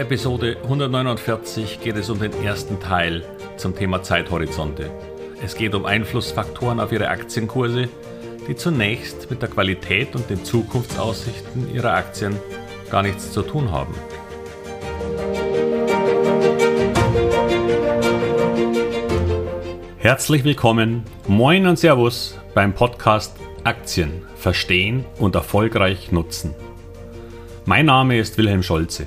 dieser Episode 149 geht es um den ersten Teil zum Thema Zeithorizonte. Es geht um Einflussfaktoren auf Ihre Aktienkurse, die zunächst mit der Qualität und den Zukunftsaussichten Ihrer Aktien gar nichts zu tun haben. Herzlich willkommen, moin und Servus beim Podcast Aktien verstehen und erfolgreich nutzen. Mein Name ist Wilhelm Scholze.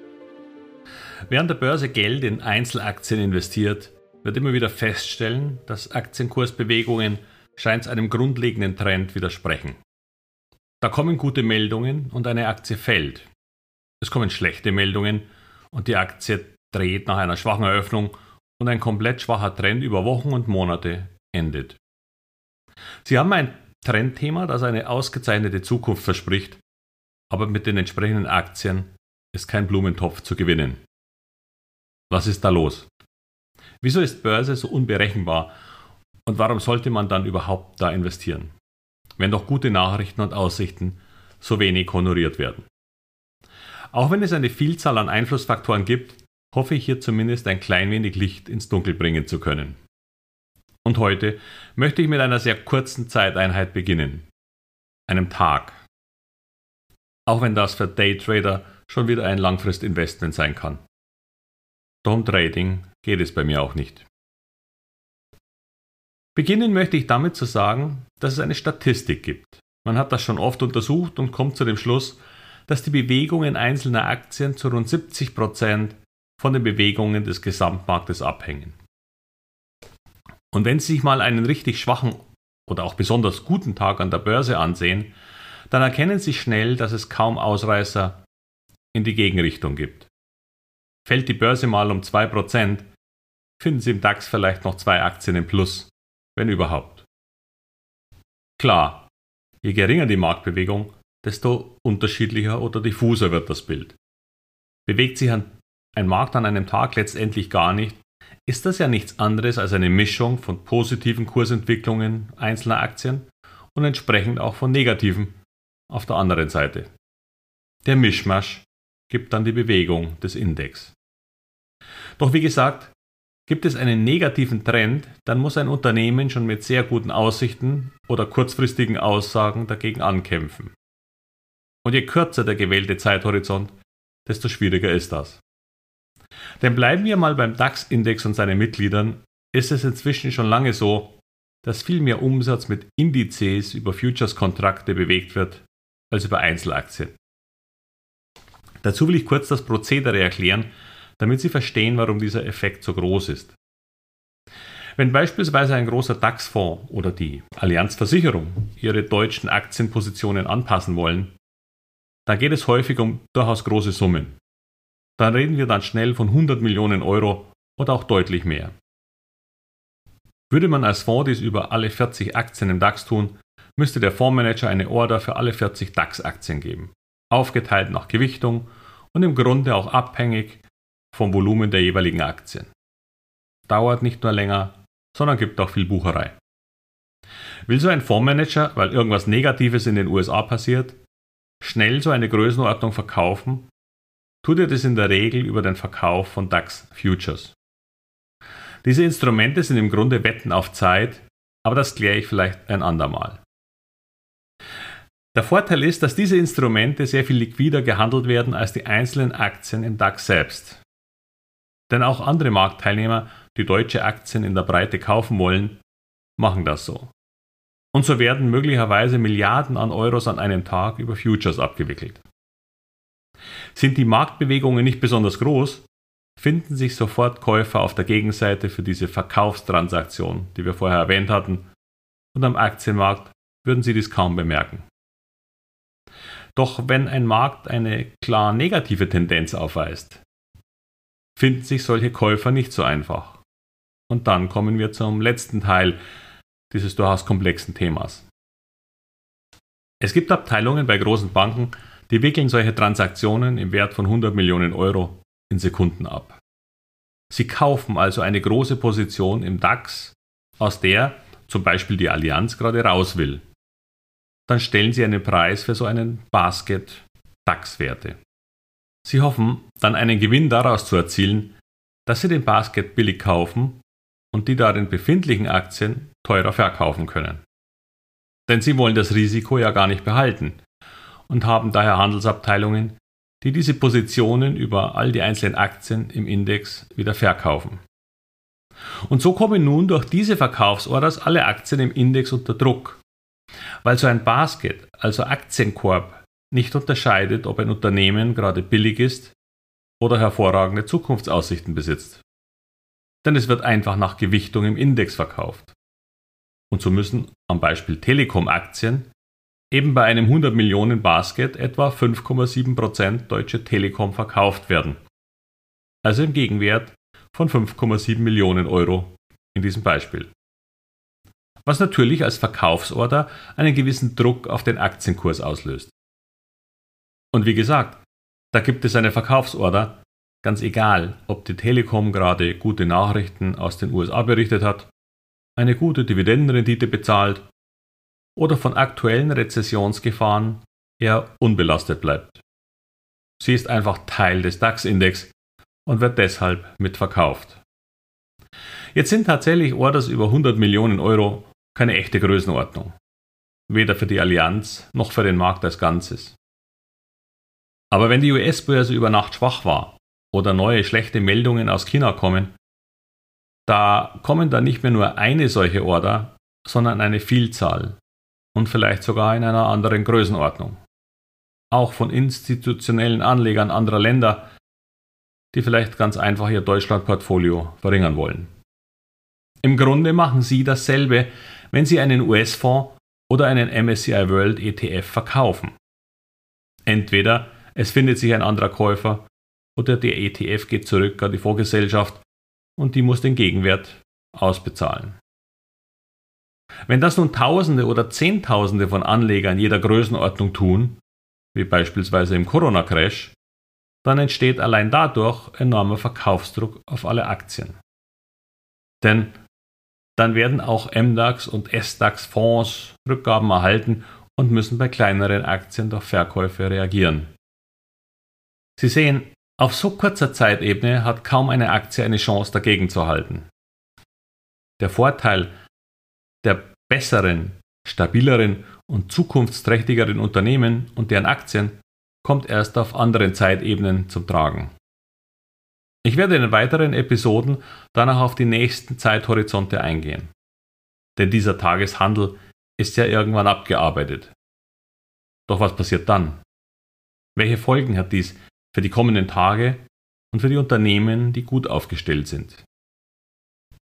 An der Börse Geld in Einzelaktien investiert, wird immer wieder feststellen, dass Aktienkursbewegungen scheint einem grundlegenden Trend widersprechen. Da kommen gute Meldungen und eine Aktie fällt. Es kommen schlechte Meldungen und die Aktie dreht nach einer schwachen Eröffnung und ein komplett schwacher Trend über Wochen und Monate endet. Sie haben ein Trendthema, das eine ausgezeichnete Zukunft verspricht, aber mit den entsprechenden Aktien ist kein Blumentopf zu gewinnen. Was ist da los? Wieso ist Börse so unberechenbar und warum sollte man dann überhaupt da investieren, wenn doch gute Nachrichten und Aussichten so wenig honoriert werden? Auch wenn es eine Vielzahl an Einflussfaktoren gibt, hoffe ich hier zumindest ein klein wenig Licht ins Dunkel bringen zu können. Und heute möchte ich mit einer sehr kurzen Zeiteinheit beginnen. Einem Tag. Auch wenn das für Daytrader schon wieder ein Langfristinvestment sein kann. Doch Trading geht es bei mir auch nicht. Beginnen möchte ich damit zu sagen, dass es eine Statistik gibt. Man hat das schon oft untersucht und kommt zu dem Schluss, dass die Bewegungen einzelner Aktien zu rund 70 Prozent von den Bewegungen des Gesamtmarktes abhängen. Und wenn Sie sich mal einen richtig schwachen oder auch besonders guten Tag an der Börse ansehen, dann erkennen Sie schnell, dass es kaum Ausreißer in die Gegenrichtung gibt. Fällt die Börse mal um 2%, finden Sie im DAX vielleicht noch zwei Aktien im Plus, wenn überhaupt. Klar, je geringer die Marktbewegung, desto unterschiedlicher oder diffuser wird das Bild. Bewegt sich ein Markt an einem Tag letztendlich gar nicht, ist das ja nichts anderes als eine Mischung von positiven Kursentwicklungen einzelner Aktien und entsprechend auch von negativen auf der anderen Seite. Der Mischmasch gibt dann die Bewegung des Index. Doch wie gesagt, gibt es einen negativen Trend, dann muss ein Unternehmen schon mit sehr guten Aussichten oder kurzfristigen Aussagen dagegen ankämpfen. Und je kürzer der gewählte Zeithorizont, desto schwieriger ist das. Denn bleiben wir mal beim DAX-Index und seinen Mitgliedern, ist es inzwischen schon lange so, dass viel mehr Umsatz mit Indizes über Futures-Kontrakte bewegt wird als über Einzelaktien. Dazu will ich kurz das Prozedere erklären, damit Sie verstehen, warum dieser Effekt so groß ist. Wenn beispielsweise ein großer DAX-Fonds oder die Allianz Versicherung ihre deutschen Aktienpositionen anpassen wollen, dann geht es häufig um durchaus große Summen. Dann reden wir dann schnell von 100 Millionen Euro oder auch deutlich mehr. Würde man als Fonds dies über alle 40 Aktien im DAX tun, müsste der Fondsmanager eine Order für alle 40 DAX-Aktien geben, aufgeteilt nach Gewichtung und im Grunde auch abhängig vom Volumen der jeweiligen Aktien. Dauert nicht nur länger, sondern gibt auch viel Bucherei. Will so ein Fondsmanager, weil irgendwas Negatives in den USA passiert, schnell so eine Größenordnung verkaufen, tut er das in der Regel über den Verkauf von DAX Futures. Diese Instrumente sind im Grunde Wetten auf Zeit, aber das kläre ich vielleicht ein andermal. Der Vorteil ist, dass diese Instrumente sehr viel liquider gehandelt werden als die einzelnen Aktien im DAX selbst. Denn auch andere Marktteilnehmer, die deutsche Aktien in der Breite kaufen wollen, machen das so. Und so werden möglicherweise Milliarden an Euros an einem Tag über Futures abgewickelt. Sind die Marktbewegungen nicht besonders groß, finden sich sofort Käufer auf der Gegenseite für diese Verkaufstransaktion, die wir vorher erwähnt hatten, und am Aktienmarkt würden Sie dies kaum bemerken. Doch wenn ein Markt eine klar negative Tendenz aufweist, finden sich solche Käufer nicht so einfach. Und dann kommen wir zum letzten Teil dieses durchaus komplexen Themas. Es gibt Abteilungen bei großen Banken, die wickeln solche Transaktionen im Wert von 100 Millionen Euro in Sekunden ab. Sie kaufen also eine große Position im DAX, aus der zum Beispiel die Allianz gerade raus will. Dann stellen sie einen Preis für so einen Basket DAX-Werte. Sie hoffen dann einen Gewinn daraus zu erzielen, dass sie den Basket billig kaufen und die darin befindlichen Aktien teurer verkaufen können. Denn sie wollen das Risiko ja gar nicht behalten und haben daher Handelsabteilungen, die diese Positionen über all die einzelnen Aktien im Index wieder verkaufen. Und so kommen nun durch diese Verkaufsorders alle Aktien im Index unter Druck, weil so ein Basket, also Aktienkorb, nicht unterscheidet, ob ein Unternehmen gerade billig ist oder hervorragende Zukunftsaussichten besitzt. Denn es wird einfach nach Gewichtung im Index verkauft. Und so müssen am Beispiel Telekom-Aktien eben bei einem 100 Millionen Basket etwa 5,7% Deutsche Telekom verkauft werden. Also im Gegenwert von 5,7 Millionen Euro in diesem Beispiel. Was natürlich als Verkaufsorder einen gewissen Druck auf den Aktienkurs auslöst. Und wie gesagt, da gibt es eine Verkaufsorder, ganz egal, ob die Telekom gerade gute Nachrichten aus den USA berichtet hat, eine gute Dividendenrendite bezahlt oder von aktuellen Rezessionsgefahren eher unbelastet bleibt. Sie ist einfach Teil des DAX-Index und wird deshalb mitverkauft. Jetzt sind tatsächlich Orders über 100 Millionen Euro keine echte Größenordnung. Weder für die Allianz noch für den Markt als Ganzes. Aber wenn die US-Börse über Nacht schwach war oder neue schlechte Meldungen aus China kommen, da kommen dann nicht mehr nur eine solche Order, sondern eine Vielzahl und vielleicht sogar in einer anderen Größenordnung. Auch von institutionellen Anlegern anderer Länder, die vielleicht ganz einfach ihr Deutschland-Portfolio verringern wollen. Im Grunde machen sie dasselbe, wenn sie einen US-Fonds oder einen MSCI World ETF verkaufen. Entweder es findet sich ein anderer Käufer oder der ETF geht zurück an die Vorgesellschaft und die muss den Gegenwert ausbezahlen. Wenn das nun Tausende oder Zehntausende von Anlegern jeder Größenordnung tun, wie beispielsweise im Corona-Crash, dann entsteht allein dadurch enormer Verkaufsdruck auf alle Aktien. Denn dann werden auch MDAX und SDAX Fonds Rückgaben erhalten und müssen bei kleineren Aktien durch Verkäufe reagieren. Sie sehen, auf so kurzer Zeitebene hat kaum eine Aktie eine Chance dagegen zu halten. Der Vorteil der besseren, stabileren und zukunftsträchtigeren Unternehmen und deren Aktien kommt erst auf anderen Zeitebenen zum Tragen. Ich werde in weiteren Episoden danach auf die nächsten Zeithorizonte eingehen. Denn dieser Tageshandel ist ja irgendwann abgearbeitet. Doch was passiert dann? Welche Folgen hat dies für die kommenden Tage und für die Unternehmen, die gut aufgestellt sind?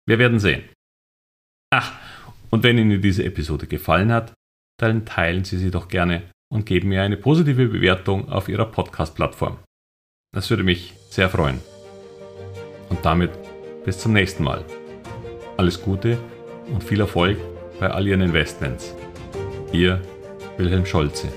Wir werden sehen. Ach, und wenn Ihnen diese Episode gefallen hat, dann teilen Sie sie doch gerne und geben mir eine positive Bewertung auf Ihrer Podcast-Plattform. Das würde mich sehr freuen. Und damit bis zum nächsten Mal. Alles Gute und viel Erfolg bei all Ihren Investments. Ihr Wilhelm Scholze.